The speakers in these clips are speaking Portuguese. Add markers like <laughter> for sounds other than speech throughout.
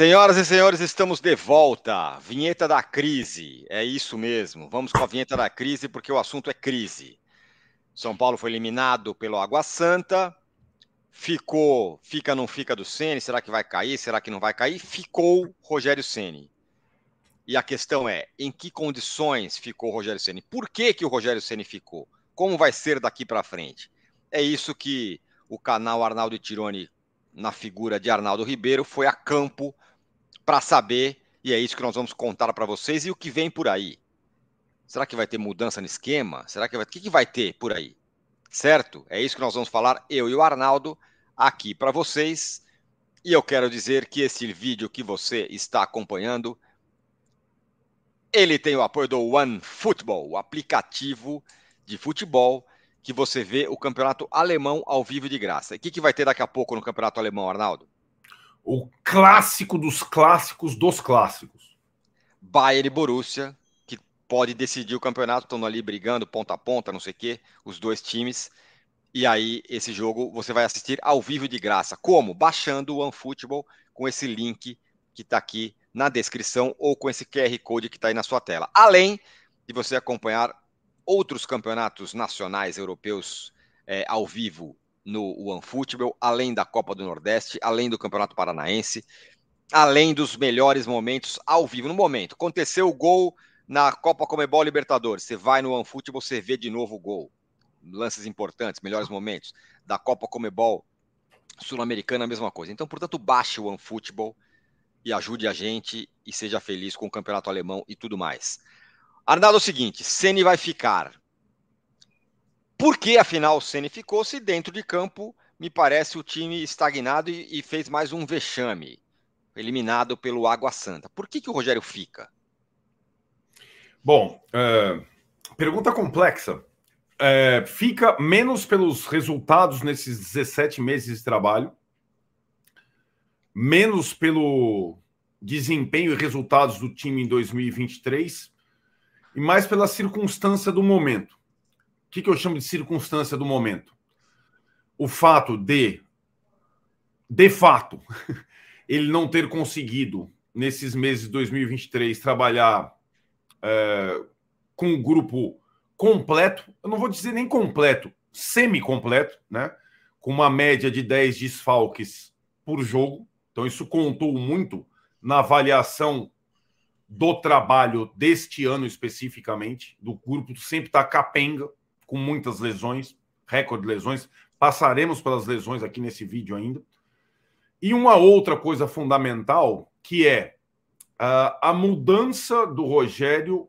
Senhoras e senhores, estamos de volta. Vinheta da crise. É isso mesmo. Vamos com a vinheta da crise porque o assunto é crise. São Paulo foi eliminado pelo Água Santa. Ficou, fica não fica do Ceni, será que vai cair? Será que não vai cair? Ficou Rogério Ceni. E a questão é, em que condições ficou o Rogério Ceni? Por que que o Rogério Ceni ficou? Como vai ser daqui para frente? É isso que o canal Arnaldo Tironi na figura de Arnaldo Ribeiro, foi a campo para saber, e é isso que nós vamos contar para vocês, e o que vem por aí. Será que vai ter mudança no esquema? Será que vai... O que, que vai ter por aí? Certo? É isso que nós vamos falar, eu e o Arnaldo, aqui para vocês. E eu quero dizer que esse vídeo que você está acompanhando, ele tem o apoio do OneFootball, o aplicativo de futebol que você vê o campeonato alemão ao vivo de graça. E o que, que vai ter daqui a pouco no campeonato alemão, Arnaldo? O clássico dos clássicos dos clássicos. Bayern e Borussia, que pode decidir o campeonato, estão ali brigando ponta a ponta, não sei o quê, os dois times. E aí, esse jogo você vai assistir ao vivo de graça. Como? Baixando o OneFootball com esse link que está aqui na descrição ou com esse QR Code que está aí na sua tela. Além de você acompanhar outros campeonatos nacionais europeus é, ao vivo no OneFootball, além da Copa do Nordeste, além do Campeonato Paranaense, além dos melhores momentos ao vivo. No momento, aconteceu o gol na Copa Comebol Libertadores, você vai no OneFootball, você vê de novo o gol. Lances importantes, melhores momentos. Da Copa Comebol Sul-Americana, a mesma coisa. Então, portanto, baixe o OneFootball e ajude a gente e seja feliz com o Campeonato Alemão e tudo mais. Arnaldo, é o seguinte: Ceni vai ficar. Por que afinal o Ceni ficou se dentro de campo me parece o time estagnado e, e fez mais um vexame, eliminado pelo Água Santa? Por que, que o Rogério fica? Bom, é, pergunta complexa. É, fica menos pelos resultados nesses 17 meses de trabalho, menos pelo desempenho e resultados do time em 2023 e mais pela circunstância do momento. O que, que eu chamo de circunstância do momento? O fato de, de fato, <laughs> ele não ter conseguido, nesses meses de 2023, trabalhar é, com um grupo completo, eu não vou dizer nem completo, semi-completo, né? com uma média de 10 desfalques por jogo. Então, isso contou muito na avaliação do trabalho deste ano especificamente, do grupo sempre está capenga, com muitas lesões, recorde de lesões. Passaremos pelas lesões aqui nesse vídeo ainda. E uma outra coisa fundamental, que é uh, a mudança do Rogério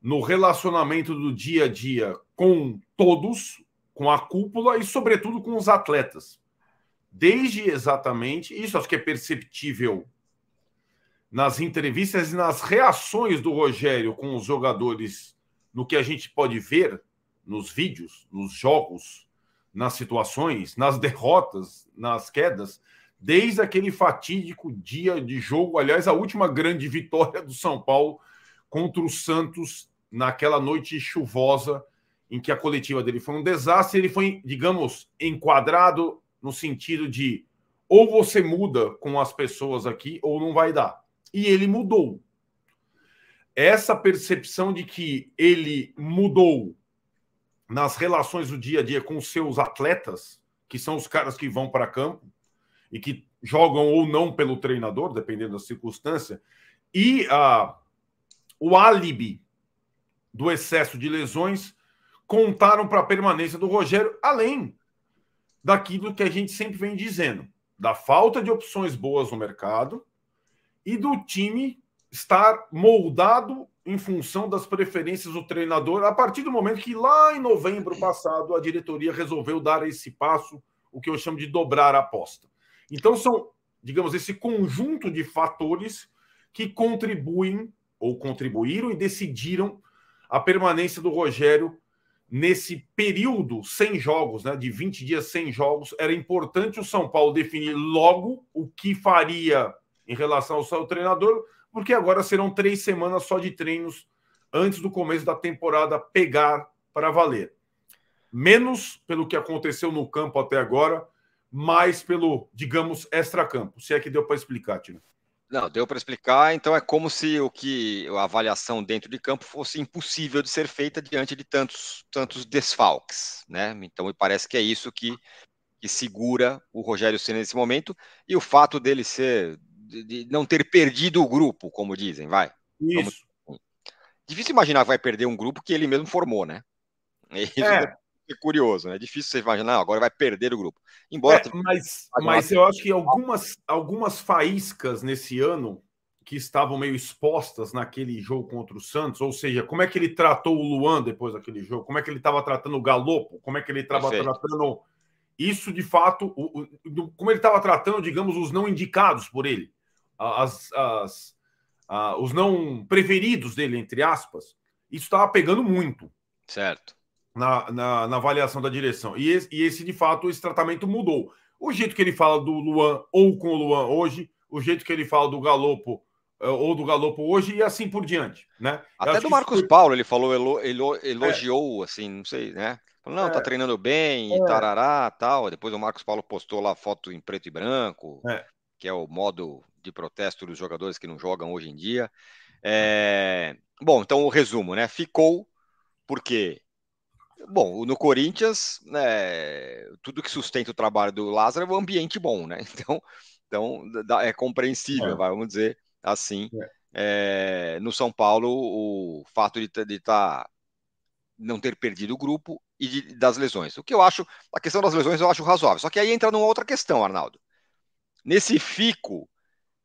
no relacionamento do dia a dia com todos, com a cúpula e, sobretudo, com os atletas. Desde exatamente, isso acho que é perceptível nas entrevistas e nas reações do Rogério com os jogadores, no que a gente pode ver nos vídeos, nos jogos, nas situações, nas derrotas, nas quedas, desde aquele fatídico dia de jogo, aliás, a última grande vitória do São Paulo contra o Santos naquela noite chuvosa em que a coletiva dele foi um desastre, ele foi, digamos, enquadrado no sentido de ou você muda com as pessoas aqui ou não vai dar e ele mudou. Essa percepção de que ele mudou nas relações do dia a dia com os seus atletas, que são os caras que vão para campo e que jogam ou não pelo treinador, dependendo da circunstância, e a, o álibi do excesso de lesões contaram para a permanência do Rogério, além daquilo que a gente sempre vem dizendo, da falta de opções boas no mercado e do time estar moldado em função das preferências do treinador a partir do momento que lá em novembro passado a diretoria resolveu dar esse passo, o que eu chamo de dobrar a aposta. Então são, digamos, esse conjunto de fatores que contribuem ou contribuíram e decidiram a permanência do Rogério nesse período sem jogos, né, de 20 dias sem jogos. Era importante o São Paulo definir logo o que faria em relação ao seu treinador, porque agora serão três semanas só de treinos antes do começo da temporada pegar para valer. Menos pelo que aconteceu no campo até agora, mais pelo, digamos, extra-campo. Se é que deu para explicar, Tino. Não, deu para explicar. Então é como se o que a avaliação dentro de campo fosse impossível de ser feita diante de tantos, tantos desfalques, né? Então me parece que é isso que, que segura o Rogério Ceni nesse momento e o fato dele ser de, de não ter perdido o grupo, como dizem, vai. Isso. Vamos... Difícil imaginar que vai perder um grupo que ele mesmo formou, né? Isso é. é curioso, né? É difícil você imaginar, agora vai perder o grupo. Embora. É, mas, mas eu acho que algumas, algumas faíscas nesse ano que estavam meio expostas naquele jogo contra o Santos, ou seja, como é que ele tratou o Luan depois daquele jogo, como é que ele estava tratando o Galopo, como é que ele estava tratando isso de fato, o, o, como ele estava tratando, digamos, os não indicados por ele, as, as, a, os não preferidos dele, entre aspas, isso estava pegando muito. Certo na, na, na, avaliação da direção. E esse, e esse, de fato, esse tratamento mudou. O jeito que ele fala do Luan ou com o Luan hoje, o jeito que ele fala do Galopo eh, ou do Galopo hoje e assim por diante, né? Até do Marcos foi... Paulo ele falou, elo, elo, elogiou, é. assim, não sei, né? Falou, não, tá é. tá treinando bem e é. tarará, tal. Depois o Marcos Paulo postou lá foto em preto e branco, é. que é o modo de protesto dos jogadores que não jogam hoje em dia. É... Bom, então o resumo, né? Ficou porque Bom, no Corinthians, né, tudo que sustenta o trabalho do Lázaro é um ambiente bom, né? <laughs> Então, então é compreensível, é. vamos dizer assim. É. É, no São Paulo, o fato de estar tá, não ter perdido o grupo e de, das lesões. O que eu acho, a questão das lesões eu acho razoável. Só que aí entra numa outra questão, Arnaldo. Nesse fico,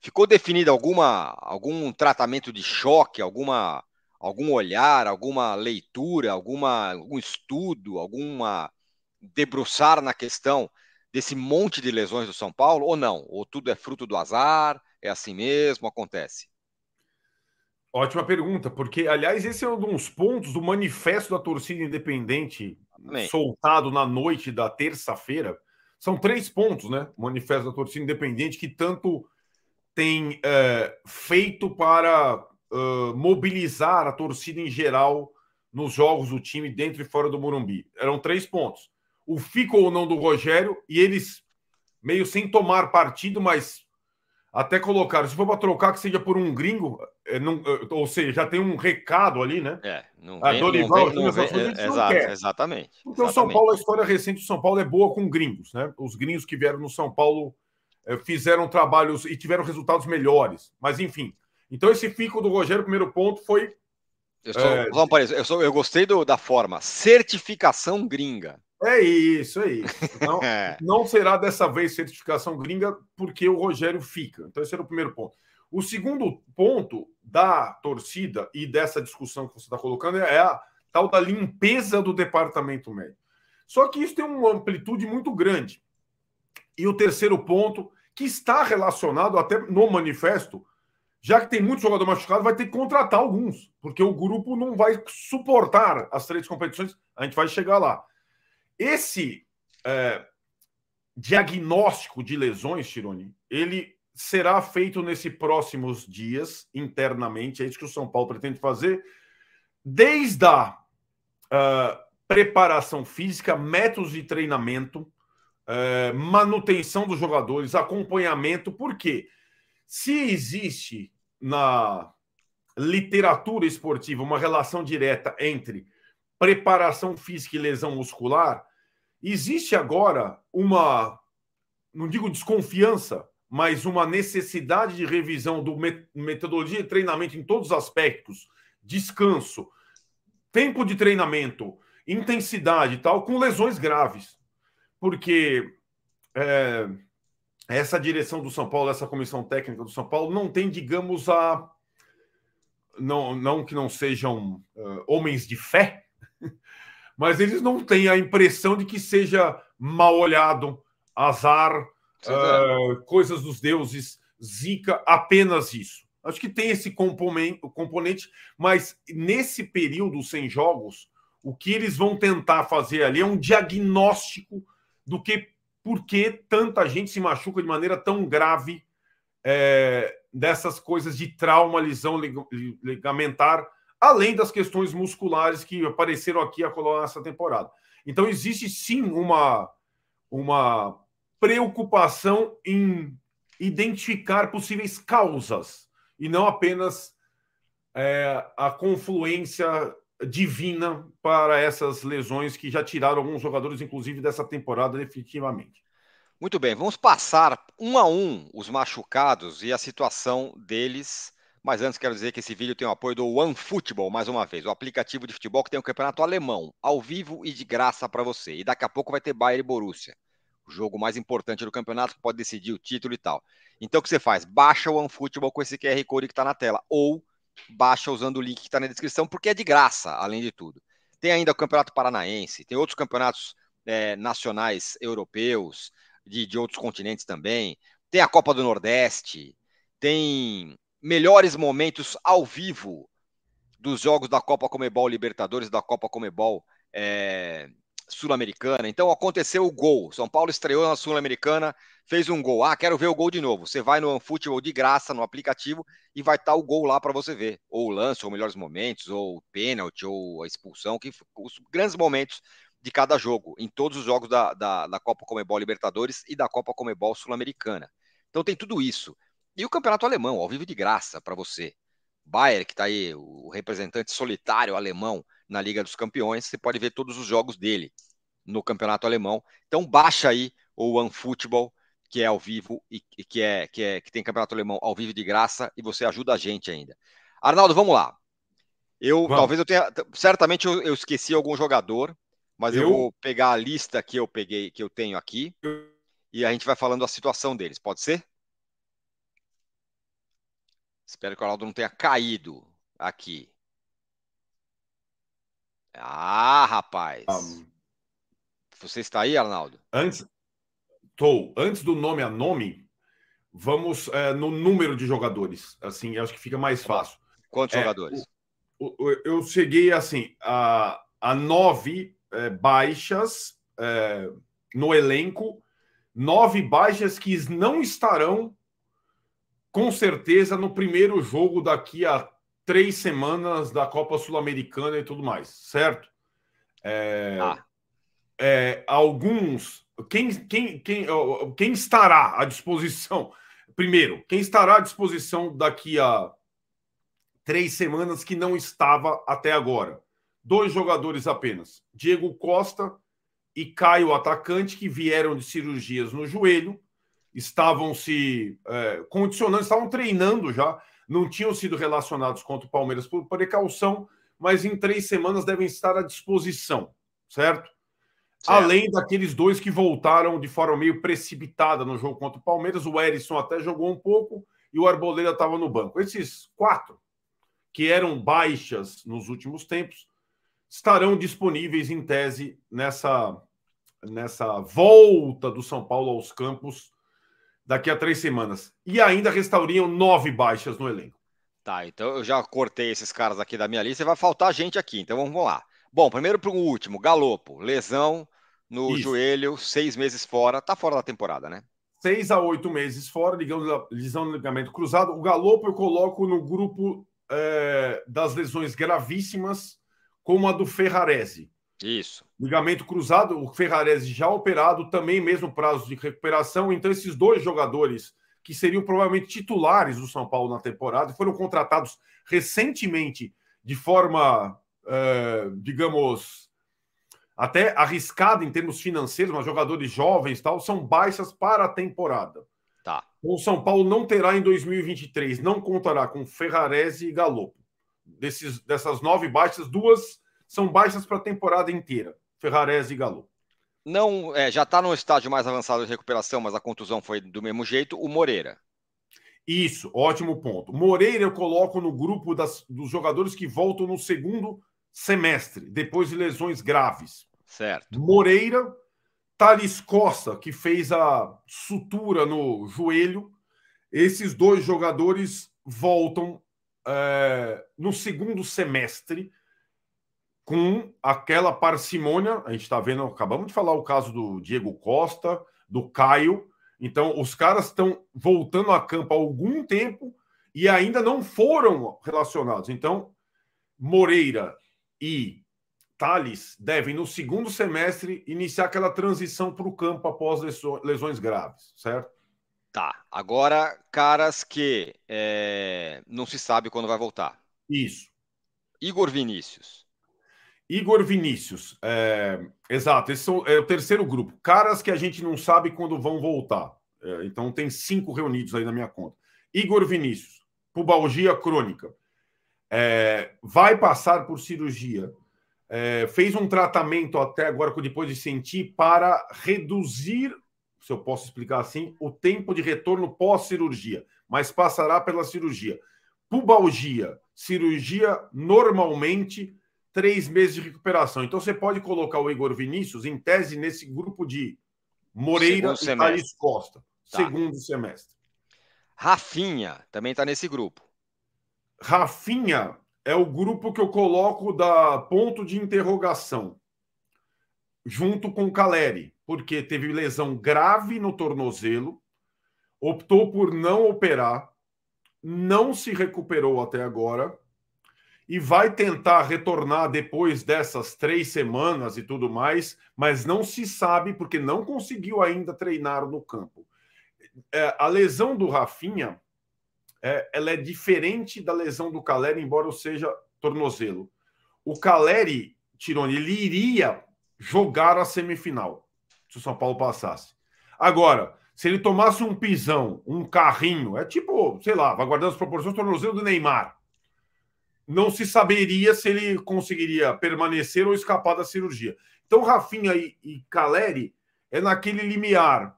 ficou definido alguma, algum tratamento de choque, alguma algum olhar, alguma leitura, alguma, algum estudo, alguma debruçar na questão desse monte de lesões do São Paulo ou não? Ou tudo é fruto do azar? É assim mesmo? Acontece? Ótima pergunta, porque, aliás, esse é um dos pontos do manifesto da torcida independente Amém. soltado na noite da terça-feira. São três pontos, né? O manifesto da torcida independente que tanto tem é, feito para uh, mobilizar a torcida em geral nos jogos do time dentro e fora do Morumbi. Eram três pontos. O fico ou não do Rogério, e eles meio sem tomar partido, mas até colocaram, se for para trocar que seja por um gringo, é, não, é, ou seja, já tem um recado ali, né? É, não vem, a Dorival, não vem, não vem, é, exato, exatamente. Porque exatamente. o São Paulo, a história recente do São Paulo é boa com gringos, né? Os gringos que vieram no São Paulo fizeram trabalhos e tiveram resultados melhores. Mas, enfim, então, esse fico do Rogério, primeiro ponto, foi. Eu, sou, é... vamos eu, sou, eu gostei do, da forma. Certificação gringa. É isso, é isso. Então, <laughs> é. não será dessa vez certificação gringa, porque o Rogério fica. Então, esse era o primeiro ponto. O segundo ponto da torcida e dessa discussão que você está colocando é a tal da limpeza do departamento médico. Só que isso tem uma amplitude muito grande. E o terceiro ponto, que está relacionado até no manifesto já que tem muito jogador machucado, vai ter que contratar alguns, porque o grupo não vai suportar as três competições. A gente vai chegar lá. Esse é, diagnóstico de lesões, Tironi, ele será feito nesses próximos dias, internamente. É isso que o São Paulo pretende fazer, desde a uh, preparação física, métodos de treinamento, uh, manutenção dos jogadores, acompanhamento. Porque se existe na literatura esportiva uma relação direta entre preparação física e lesão muscular, existe agora uma, não digo desconfiança, mas uma necessidade de revisão do metodologia de treinamento em todos os aspectos, descanso, tempo de treinamento, intensidade e tal, com lesões graves. Porque é, essa direção do São Paulo, essa comissão técnica do São Paulo, não tem, digamos, a. Não, não que não sejam uh, homens de fé, <laughs> mas eles não têm a impressão de que seja mal olhado, azar, uh, coisas dos deuses, zica, apenas isso. Acho que tem esse componente, mas nesse período sem jogos, o que eles vão tentar fazer ali é um diagnóstico do que por que tanta gente se machuca de maneira tão grave é, dessas coisas de trauma, lesão ligamentar, além das questões musculares que apareceram aqui a colocar nessa temporada. Então, existe sim uma, uma preocupação em identificar possíveis causas e não apenas é, a confluência divina para essas lesões que já tiraram alguns jogadores, inclusive dessa temporada, definitivamente. Muito bem, vamos passar um a um os machucados e a situação deles. Mas antes quero dizer que esse vídeo tem o apoio do OneFootball, mais uma vez, o aplicativo de futebol que tem um campeonato alemão, ao vivo e de graça para você. E daqui a pouco vai ter Bayern e Borussia, o jogo mais importante do campeonato que pode decidir o título e tal. Então o que você faz? Baixa o OneFootball com esse QR Code que está na tela, ou baixa usando o link que está na descrição, porque é de graça, além de tudo. Tem ainda o Campeonato Paranaense, tem outros campeonatos é, nacionais europeus, de, de outros continentes também. Tem a Copa do Nordeste, tem melhores momentos ao vivo dos jogos da Copa Comebol Libertadores, da Copa Comebol é, Sul-Americana. Então aconteceu o gol. São Paulo estreou na Sul-Americana, fez um gol. Ah, quero ver o gol de novo. Você vai no Futebol de graça no aplicativo e vai estar o gol lá para você ver. Ou o lance, ou melhores momentos, ou o pênalti, ou a expulsão, que os grandes momentos de cada jogo, em todos os jogos da, da, da Copa Comebol Libertadores e da Copa Comebol Sul-Americana. Então tem tudo isso. E o campeonato alemão, ao vivo de graça para você. Bayern, que está aí, o representante solitário alemão na Liga dos Campeões, você pode ver todos os jogos dele no campeonato alemão. Então baixa aí o OneFootball, que é ao vivo e que é, que é que tem campeonato alemão ao vivo de graça e você ajuda a gente ainda. Arnaldo, vamos lá. Eu vamos. talvez eu tenha, certamente eu, eu esqueci algum jogador, mas eu... eu... vou pegar a lista que eu peguei, que eu tenho aqui, e a gente vai falando a situação deles. Pode ser? Espero que o Arnaldo não tenha caído aqui. Ah, rapaz. Um, Você está aí, Arnaldo? Antes, tô. Antes do nome a nome, vamos é, no número de jogadores. Assim, acho que fica mais tá fácil. Quantos é, jogadores? O, o, eu cheguei assim a, a nove é, baixas é, no elenco, nove baixas que não estarão com certeza no primeiro jogo daqui a três semanas da Copa Sul-Americana e tudo mais, certo? É, ah. é, alguns. Quem, quem, quem, quem estará à disposição? <laughs> Primeiro, quem estará à disposição daqui a três semanas que não estava até agora? dois jogadores apenas, Diego Costa e Caio Atacante, que vieram de cirurgias no joelho, estavam se é, condicionando, estavam treinando já, não tinham sido relacionados contra o Palmeiras por precaução, mas em três semanas devem estar à disposição, certo? certo? Além daqueles dois que voltaram de forma meio precipitada no jogo contra o Palmeiras, o Erisson até jogou um pouco e o Arboleda estava no banco. Esses quatro, que eram baixas nos últimos tempos, estarão disponíveis em tese nessa, nessa volta do São Paulo aos campos daqui a três semanas. E ainda restauriam nove baixas no elenco. Tá, então eu já cortei esses caras aqui da minha lista e vai faltar gente aqui, então vamos lá. Bom, primeiro para o último, Galopo, lesão no Isso. joelho, seis meses fora, tá fora da temporada, né? Seis a oito meses fora, lesão no ligamento cruzado. O Galopo eu coloco no grupo é, das lesões gravíssimas como a do Ferrarese. Isso. Ligamento cruzado, o Ferrarese já operado, também mesmo prazo de recuperação. Então, esses dois jogadores que seriam provavelmente titulares do São Paulo na temporada foram contratados recentemente de forma, uh, digamos, até arriscada em termos financeiros, mas jogadores jovens tal, são baixas para a temporada. Tá. O São Paulo não terá em 2023, não contará com Ferrarese e Galopo desses, dessas nove baixas, duas são baixas para a temporada inteira, Ferrarese e Galo. Não, é, já está no estágio mais avançado de recuperação, mas a contusão foi do mesmo jeito, o Moreira. Isso, ótimo ponto. Moreira eu coloco no grupo das, dos jogadores que voltam no segundo semestre, depois de lesões graves. Certo. Moreira, Thales Costa, que fez a sutura no joelho. Esses dois jogadores voltam é, no segundo semestre com aquela parcimônia. A gente está vendo, acabamos de falar o caso do Diego Costa, do Caio. Então, os caras estão voltando a campo há algum tempo e ainda não foram relacionados. Então, Moreira e Thales devem, no segundo semestre, iniciar aquela transição para o campo após lesões graves, certo? Tá. Agora, caras que é, não se sabe quando vai voltar. Isso. Igor Vinícius. Igor Vinícius. É, exato, esse é o terceiro grupo. Caras que a gente não sabe quando vão voltar. É, então tem cinco reunidos aí na minha conta. Igor Vinícius, pubalgia crônica. É, vai passar por cirurgia. É, fez um tratamento até agora, depois de sentir, para reduzir se eu posso explicar assim, o tempo de retorno pós-cirurgia, mas passará pela cirurgia. Pubalgia, cirurgia normalmente três meses de recuperação. Então você pode colocar o Igor Vinícius em tese nesse grupo de Moreira e Thaís Costa, tá. segundo semestre. Rafinha também está nesse grupo. Rafinha é o grupo que eu coloco da ponto de interrogação, junto com Caleri porque teve lesão grave no tornozelo, optou por não operar, não se recuperou até agora e vai tentar retornar depois dessas três semanas e tudo mais, mas não se sabe porque não conseguiu ainda treinar no campo. É, a lesão do Rafinha é, ela é diferente da lesão do Caleri, embora seja tornozelo. O Caleri, Tironi, ele iria jogar a semifinal se o São Paulo passasse. Agora, se ele tomasse um pisão, um carrinho, é tipo, sei lá, vai guardando as proporções tornozelo do Neymar. Não se saberia se ele conseguiria permanecer ou escapar da cirurgia. Então, Rafinha e, e Caleri é naquele limiar.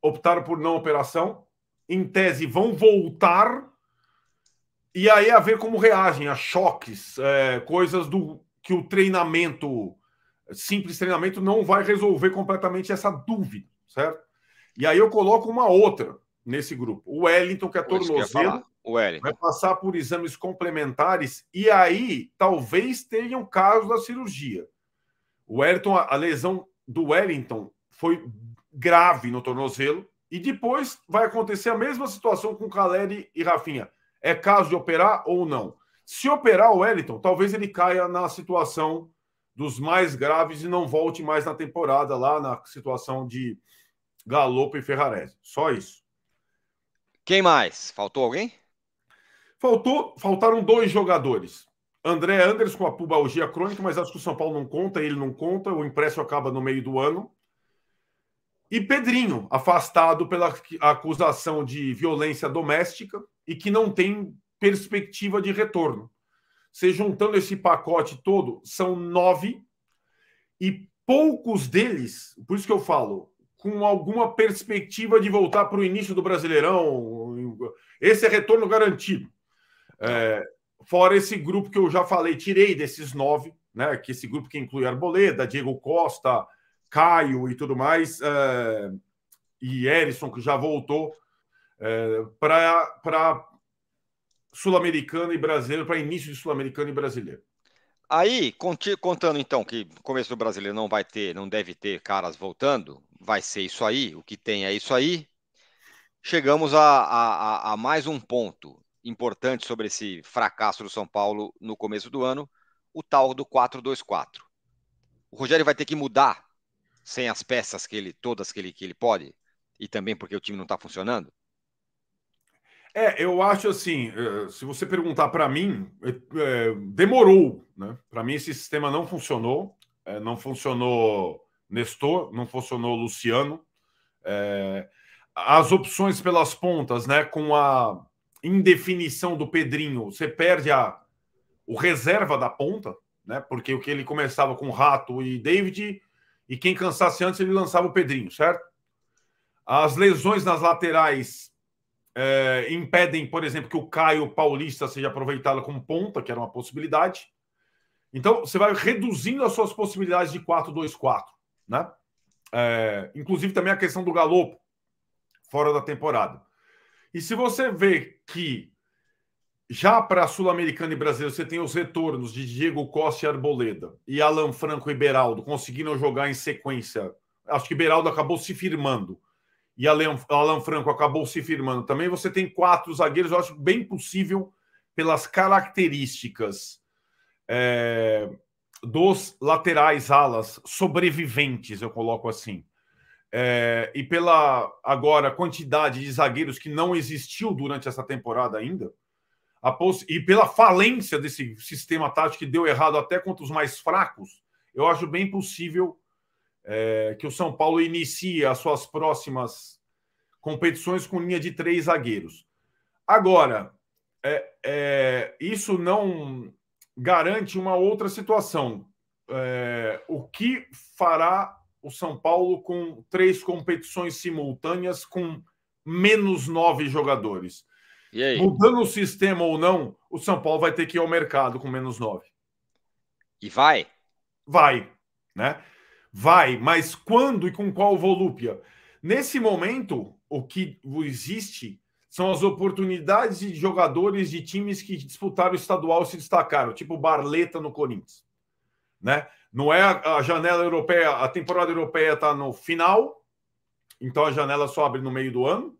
Optaram por não operação, em tese vão voltar, e aí a ver como reagem a choques, é, coisas do que o treinamento simples treinamento não vai resolver completamente essa dúvida, certo? E aí eu coloco uma outra nesse grupo. O Wellington, que é tornozelo, vai passar por exames complementares e aí talvez tenham caso da cirurgia. O Wellington, a lesão do Wellington foi grave no tornozelo e depois vai acontecer a mesma situação com Caleri e Rafinha. É caso de operar ou não? Se operar o Wellington, talvez ele caia na situação dos mais graves e não volte mais na temporada lá na situação de Galopo e Ferrarese. Só isso. Quem mais? Faltou alguém? Faltou, faltaram dois jogadores. André Anders com a pubalgia crônica, mas acho que o São Paulo não conta, ele não conta, o impresso acaba no meio do ano. E Pedrinho, afastado pela acusação de violência doméstica e que não tem perspectiva de retorno. Você juntando esse pacote todo, são nove, e poucos deles, por isso que eu falo, com alguma perspectiva de voltar para o início do Brasileirão. Esse é retorno garantido. É, fora esse grupo que eu já falei, tirei desses nove, né? Que esse grupo que inclui Arboleda, Diego Costa, Caio e tudo mais, é, e Erison, que já voltou, é, para Sul-Americano e Brasileiro, para início de Sul-Americano e Brasileiro. Aí, contando então que começo do Brasileiro não vai ter, não deve ter caras voltando, vai ser isso aí, o que tem é isso aí. Chegamos a, a, a mais um ponto importante sobre esse fracasso do São Paulo no começo do ano, o tal do 4-2-4. O Rogério vai ter que mudar sem as peças que ele, todas que ele, que ele pode, e também porque o time não está funcionando? É, eu acho assim, eh, se você perguntar para mim, é, demorou, né? Para mim esse sistema não funcionou, é, não funcionou Nestor, não funcionou Luciano. É, as opções pelas pontas, né? Com a indefinição do Pedrinho, você perde a, o reserva da ponta, né? Porque o que ele começava com Rato e David, e quem cansasse antes ele lançava o Pedrinho, certo? As lesões nas laterais é, impedem, por exemplo, que o Caio Paulista seja aproveitado como ponta, que era uma possibilidade. Então, você vai reduzindo as suas possibilidades de 4-2-4, né? É, inclusive também a questão do Galopo, fora da temporada. E se você vê que já para Sul-Americana e Brasileiro você tem os retornos de Diego Costa e Arboleda e Alan Franco e Beraldo conseguindo jogar em sequência, acho que Beraldo acabou se firmando e Alan, Alan Franco acabou se firmando também, você tem quatro zagueiros, eu acho bem possível pelas características é, dos laterais alas sobreviventes, eu coloco assim. É, e pela agora quantidade de zagueiros que não existiu durante essa temporada ainda, e pela falência desse sistema tático que deu errado até contra os mais fracos, eu acho bem possível é, que o São Paulo inicie as suas próximas competições com linha de três zagueiros. Agora, é, é, isso não garante uma outra situação. É, o que fará o São Paulo com três competições simultâneas com menos nove jogadores? Mudando o sistema ou não, o São Paulo vai ter que ir ao mercado com menos nove. E vai? Vai, né? Vai, mas quando e com qual volúpia? Nesse momento, o que existe são as oportunidades de jogadores de times que disputaram o estadual e se destacaram, tipo Barleta no Corinthians. Né? Não é a janela europeia, a temporada europeia está no final, então a janela só abre no meio do ano.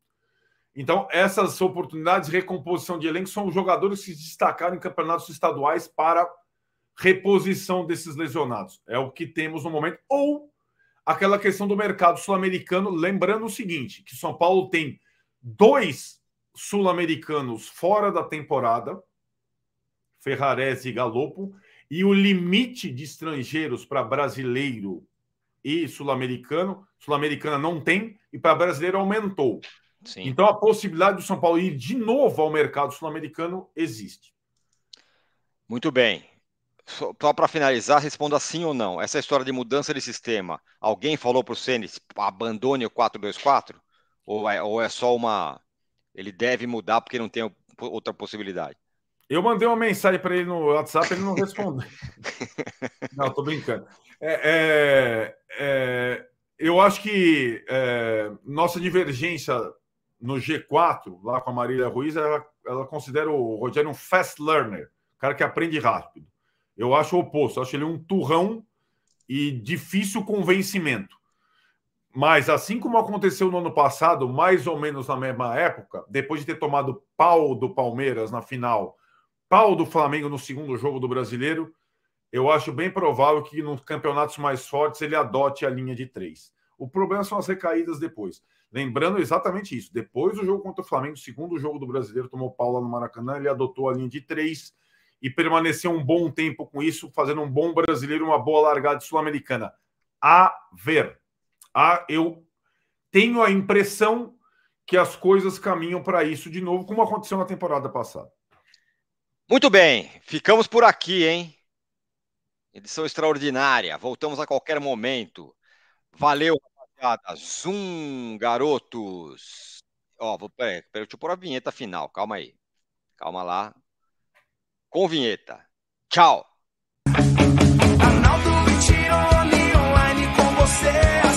Então, essas oportunidades de recomposição de elenco são jogadores que se destacaram em campeonatos estaduais para reposição desses lesionados. É o que temos no momento. Ou aquela questão do mercado sul-americano, lembrando o seguinte: que São Paulo tem dois sul-americanos fora da temporada, Ferrarese e Galopo, e o limite de estrangeiros para brasileiro e sul-americano, sul-americana não tem, e para brasileiro aumentou. Sim. Então a possibilidade do São Paulo ir de novo ao mercado sul-americano existe. Muito bem. Só para finalizar, responda sim ou não. Essa história de mudança de sistema, alguém falou para o Ceni abandone o 4-2-4? Ou é, ou é só uma. Ele deve mudar porque não tem outra possibilidade? Eu mandei uma mensagem para ele no WhatsApp, ele não respondeu. <laughs> não, tô brincando. É, é, é, eu acho que é, nossa divergência no G4, lá com a Marília Ruiz, ela, ela considera o Rogério um fast learner, cara que aprende rápido. Eu acho o oposto, acho ele um turrão e difícil convencimento. Mas assim como aconteceu no ano passado, mais ou menos na mesma época, depois de ter tomado pau do Palmeiras na final, pau do Flamengo no segundo jogo do Brasileiro, eu acho bem provável que nos campeonatos mais fortes ele adote a linha de três. O problema são as recaídas depois. Lembrando exatamente isso. Depois do jogo contra o Flamengo, segundo jogo do brasileiro, tomou Paula no Maracanã, ele adotou a linha de três e permaneceu um bom tempo com isso, fazendo um bom brasileiro, uma boa largada sul-americana. A ver. A, eu tenho a impressão que as coisas caminham para isso de novo, como aconteceu na temporada passada. Muito bem, ficamos por aqui, hein? Edição extraordinária. Voltamos a qualquer momento. Valeu, rapaziada. Zoom, garotos. Ó, vou, peraí, peraí, deixa eu pôr a vinheta final. Calma aí. Calma lá. Com vinheta. Tchau. Arnaldo Tirone online com você.